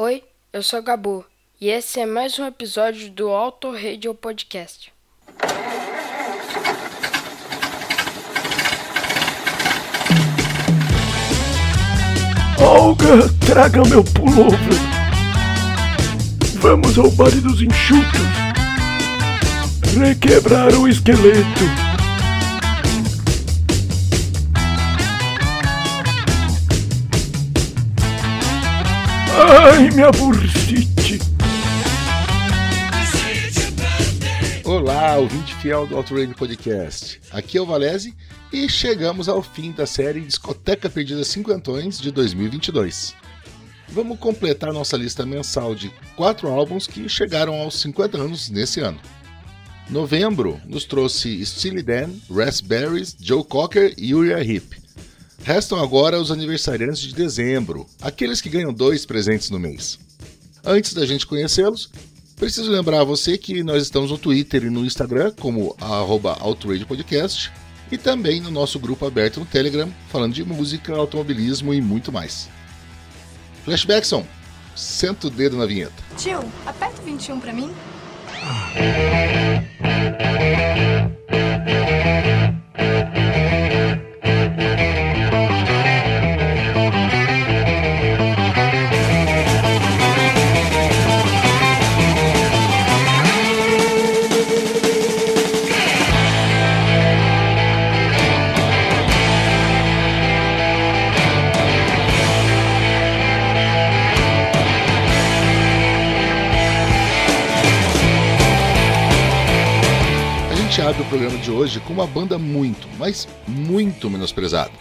Oi, eu sou Gabu e esse é mais um episódio do Auto Radio Podcast. Olga, traga meu pullover. Vamos ao baile dos enxutos. Requebrar o esqueleto. Ai, minha bursite. Olá, ouvinte fiel do Radio Podcast. Aqui é o Valese e chegamos ao fim da série Discoteca Perdida Cinquentões de 2022. Vamos completar nossa lista mensal de quatro álbuns que chegaram aos 50 anos nesse ano. Novembro nos trouxe Steely Dan, Raspberries, Joe Cocker e Uriah Heep. Restam agora os aniversariantes de dezembro, aqueles que ganham dois presentes no mês. Antes da gente conhecê-los, preciso lembrar a você que nós estamos no Twitter e no Instagram como Podcast e também no nosso grupo aberto no Telegram, falando de música, automobilismo e muito mais. Flashbackson, senta o dedo na vinheta. Tio, aperta o 21 pra mim. Programa de hoje com uma banda muito, mas muito menosprezada.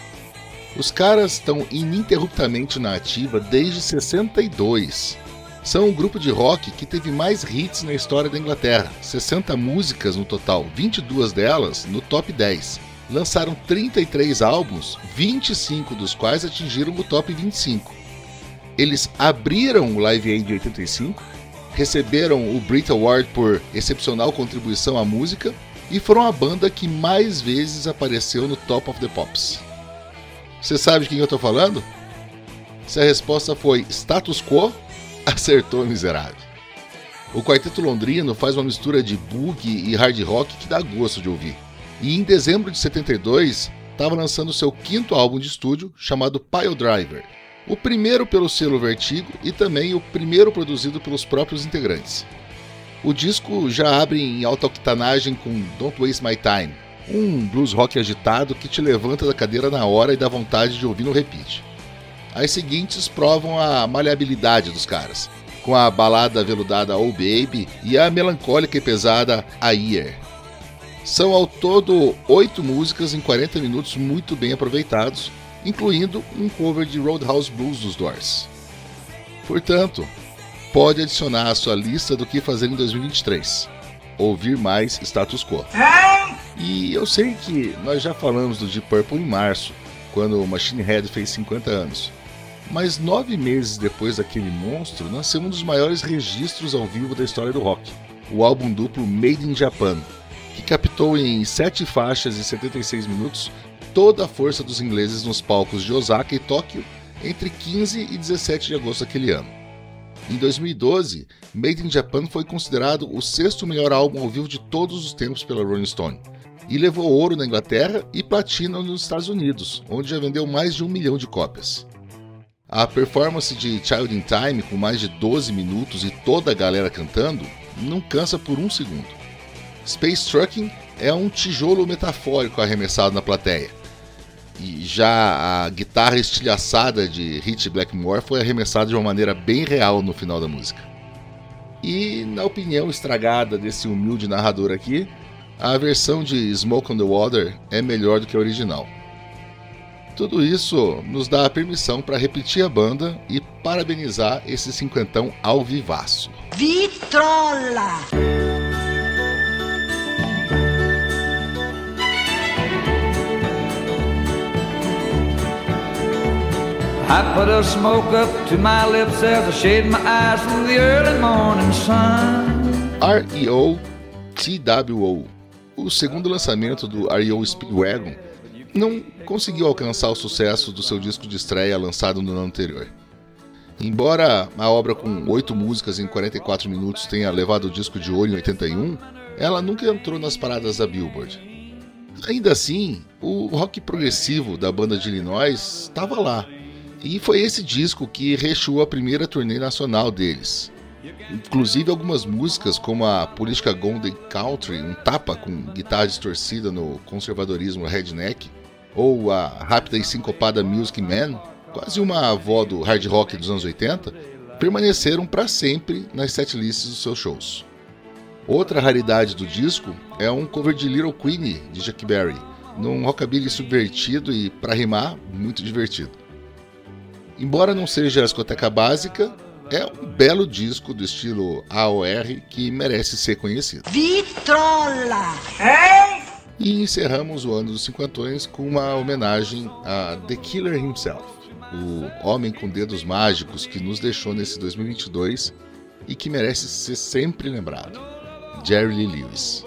Os caras estão ininterruptamente na ativa desde 62. São um grupo de rock que teve mais hits na história da Inglaterra, 60 músicas no total, 22 delas no top 10. Lançaram 33 álbuns, 25 dos quais atingiram o top 25. Eles abriram o Live Aid de 85, receberam o Brit Award por excepcional contribuição à música e foram a banda que mais vezes apareceu no Top of the Pops. Você sabe de quem eu tô falando? Se a resposta foi status quo, acertou miserável. O quarteto londrino faz uma mistura de boogie e hard rock que dá gosto de ouvir. E em dezembro de 72, estava lançando seu quinto álbum de estúdio chamado Pile Driver. O primeiro pelo selo Vertigo e também o primeiro produzido pelos próprios integrantes. O disco já abre em alta octanagem com Don't Waste My Time, um blues rock agitado que te levanta da cadeira na hora e dá vontade de ouvir no repeat. As seguintes provam a maleabilidade dos caras, com a balada veludada Oh Baby e a melancólica e pesada A Year. São ao todo oito músicas em 40 minutos muito bem aproveitados, incluindo um cover de Roadhouse Blues dos Doors. Portanto, pode adicionar à sua lista do que fazer em 2023. Ouvir mais status quo. E eu sei que nós já falamos do Deep Purple em março, quando o Machine Head fez 50 anos. Mas nove meses depois daquele monstro, nasceu um dos maiores registros ao vivo da história do rock, o álbum duplo Made in Japan, que captou em sete faixas e 76 minutos toda a força dos ingleses nos palcos de Osaka e Tóquio entre 15 e 17 de agosto daquele ano. Em 2012, Made in Japan foi considerado o sexto melhor álbum ao vivo de todos os tempos pela Rolling Stone, e levou ouro na Inglaterra e platina nos Estados Unidos, onde já vendeu mais de um milhão de cópias. A performance de Child in Time, com mais de 12 minutos e toda a galera cantando, não cansa por um segundo. Space Trucking é um tijolo metafórico arremessado na plateia. E já a guitarra estilhaçada de Hit Blackmore foi arremessada de uma maneira bem real no final da música. E, na opinião estragada desse humilde narrador aqui, a versão de Smoke on the Water é melhor do que a original. Tudo isso nos dá a permissão para repetir a banda e parabenizar esse cinquentão ao vivaço. Vitrola! I put a smoke up to my lips as I shade my eyes from the early morning sun. REO TWO, o segundo lançamento do REO Speedwagon, não conseguiu alcançar o sucesso do seu disco de estreia lançado no ano anterior. Embora a obra com oito músicas em 44 minutos tenha levado o disco de ouro em 81, ela nunca entrou nas paradas da Billboard. Ainda assim, o rock progressivo da banda de Illinois estava lá, e foi esse disco que recheou a primeira turnê nacional deles. Inclusive algumas músicas como a Política Golden Country, um tapa com guitarra distorcida no conservadorismo redneck, ou a rápida e sincopada Music Man, quase uma avó do hard rock dos anos 80, permaneceram para sempre nas setlists dos seus shows. Outra raridade do disco é um cover de Little Queenie de Jack Berry, num rockabilly subvertido e, para rimar, muito divertido. Embora não seja a discoteca básica, é um belo disco do estilo AOR que merece ser conhecido. Vitrola! E encerramos o ano dos cinquentões com uma homenagem a The Killer himself, o homem com dedos mágicos que nos deixou nesse 2022 e que merece ser sempre lembrado, Jerry Lee Lewis.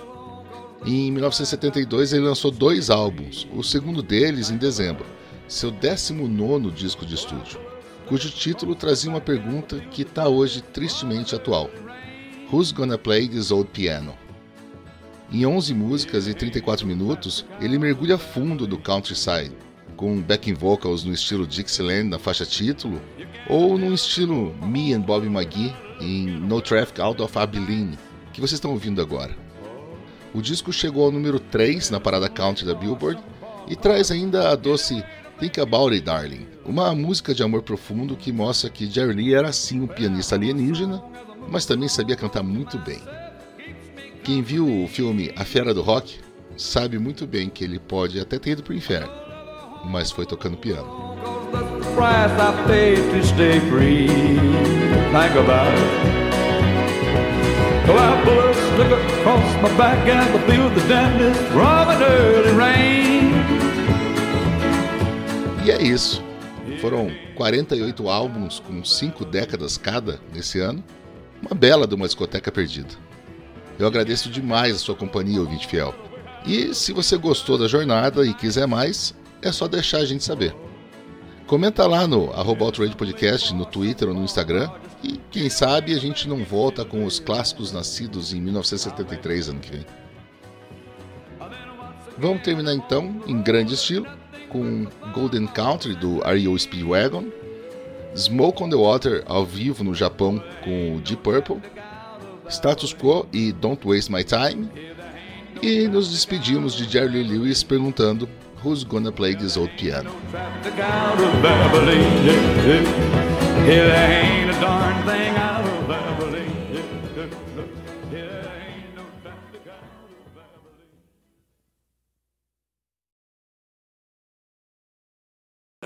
Em 1972 ele lançou dois álbuns, o segundo deles em dezembro, seu 19 disco de estúdio, cujo título trazia uma pergunta que está hoje tristemente atual: Who's Gonna Play This Old Piano? Em 11 músicas e 34 minutos, ele mergulha fundo do countryside, com backing vocals no estilo Dixieland na faixa título, ou no estilo Me and Bobby McGee em No Traffic Out of Abilene, que vocês estão ouvindo agora. O disco chegou ao número 3 na parada country da Billboard e traz ainda a doce Think About It Darling, uma música de amor profundo que mostra que Jerry Lee era sim um pianista alienígena, mas também sabia cantar muito bem. Quem viu o filme A Fera do Rock sabe muito bem que ele pode até ter ido pro inferno, mas foi tocando piano. Well, I across my back and I feel the early rain. E é isso. Foram 48 álbuns com 5 décadas cada nesse ano. Uma bela de uma discoteca perdida. Eu agradeço demais a sua companhia, ouvinte fiel. E se você gostou da jornada e quiser mais, é só deixar a gente saber. Comenta lá no arroba Podcast, no Twitter ou no Instagram. E quem sabe a gente não volta com os clássicos nascidos em 1973 ano que vem. Vamos terminar então, em grande estilo, com Golden Country do R.E.O. Speedwagon, Smoke on the Water ao vivo no Japão com o Deep Purple, Status Quo e Don't Waste My Time, e nos despedimos de Jerry Lewis perguntando Who's Gonna Play This Old Piano?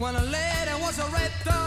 When a lady was a red thumb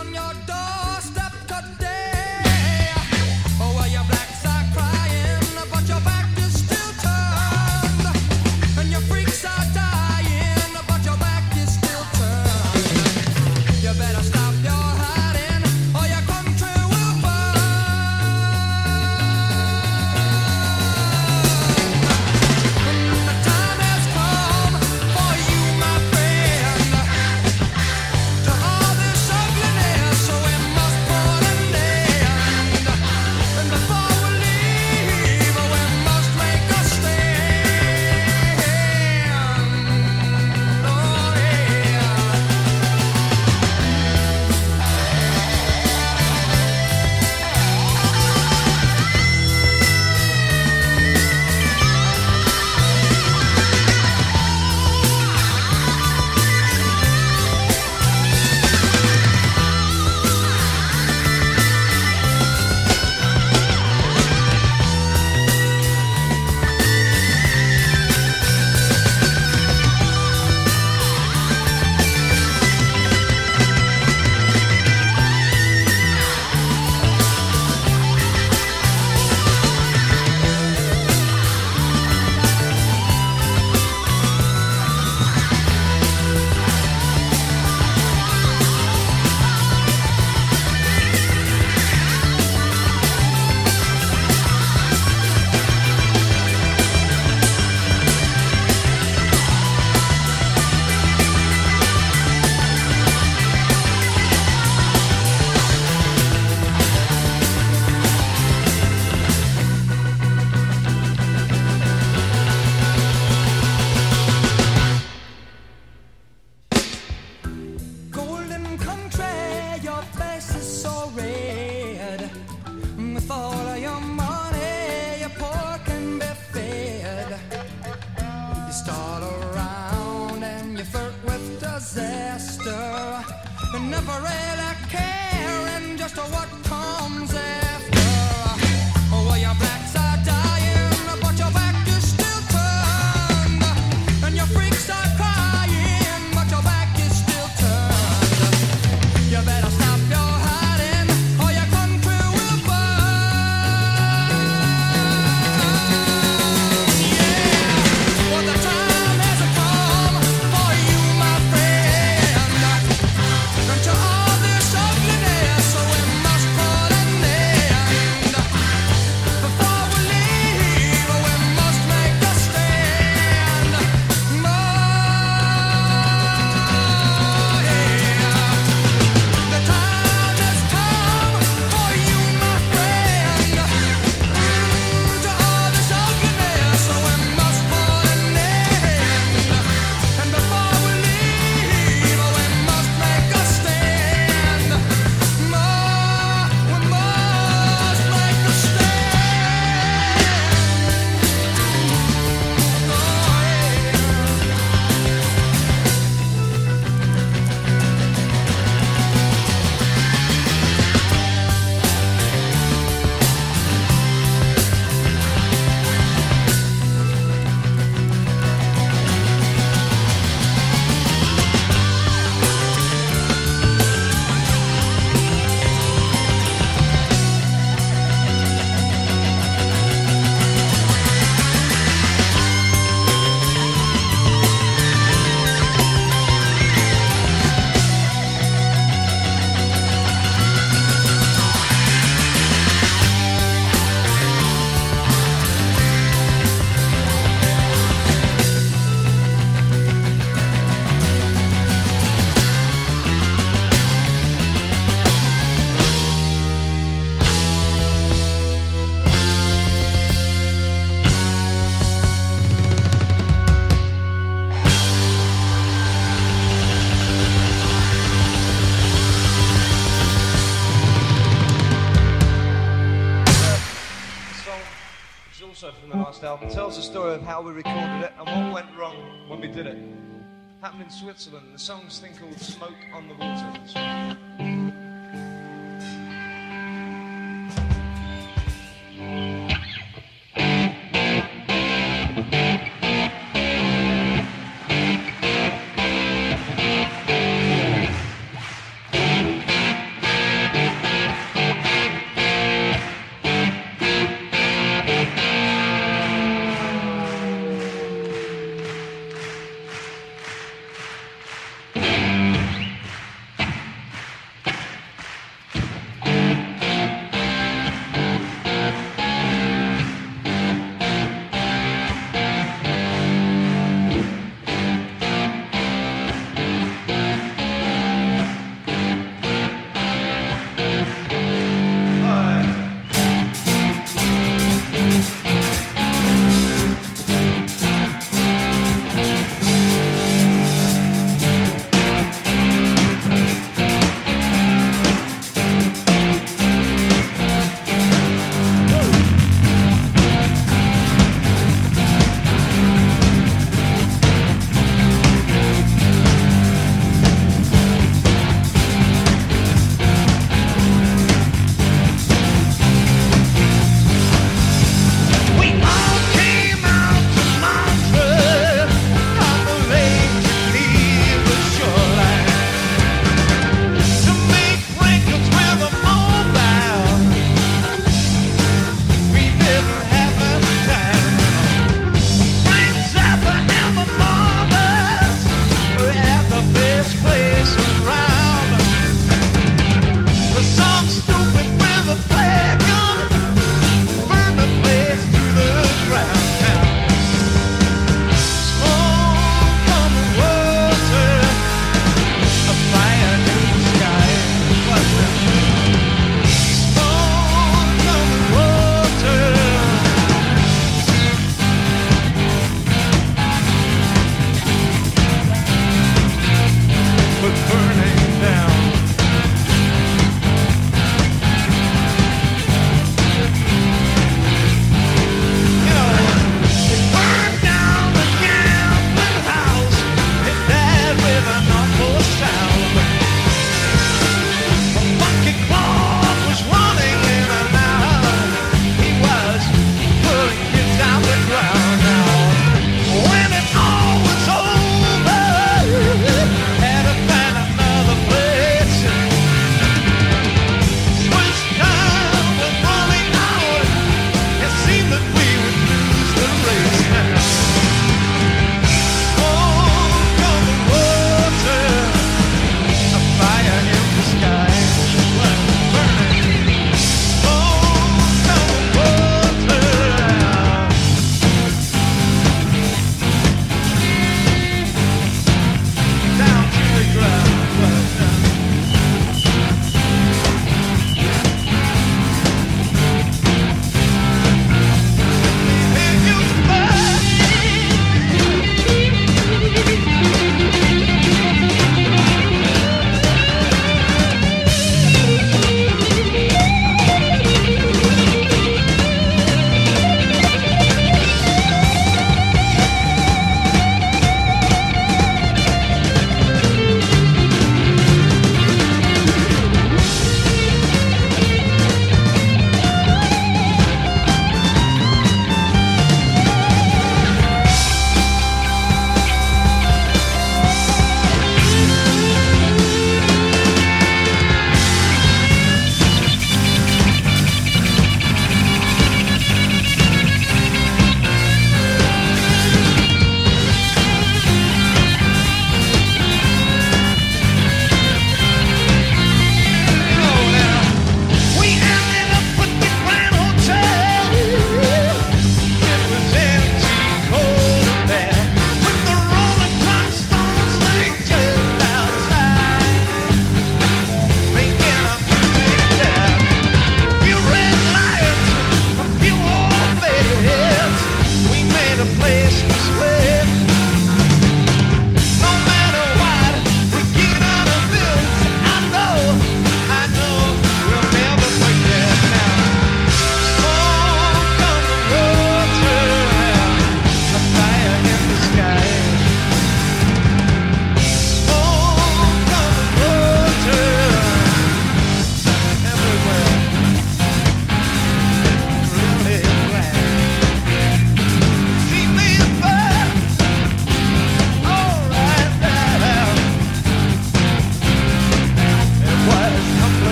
it, and what went wrong when we did it. Happened in Switzerland. The song's thing called Smoke on the Water.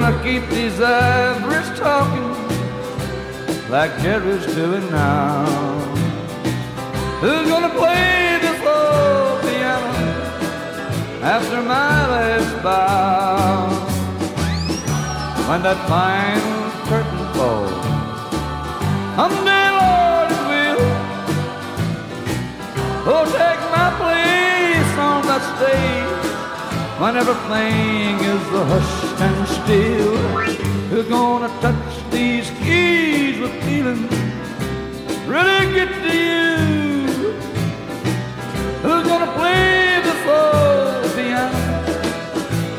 Gonna keep these average talking like Jerry's doing now? Who's gonna play this old piano after my last bow? When that final curtain falls, someday, Lord, it will. Oh, when everything is the hushed and still. Who's gonna touch these keys with feeling? Really get to you. Who's gonna play this old piano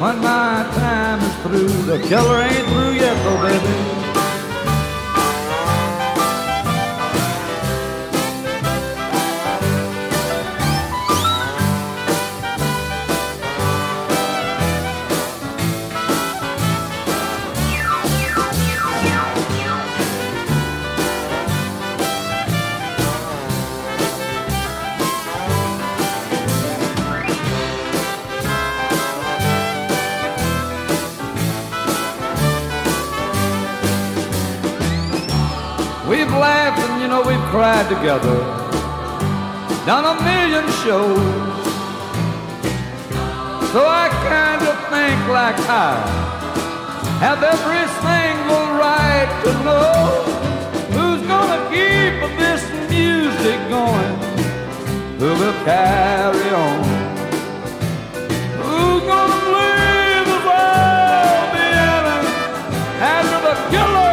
when my time is through? The killer ain't through yet, though, baby. Cried together, done a million shows. So I kind of think like I have every single right to know who's gonna keep this music going, who will carry on, who's gonna play the old piano after the killers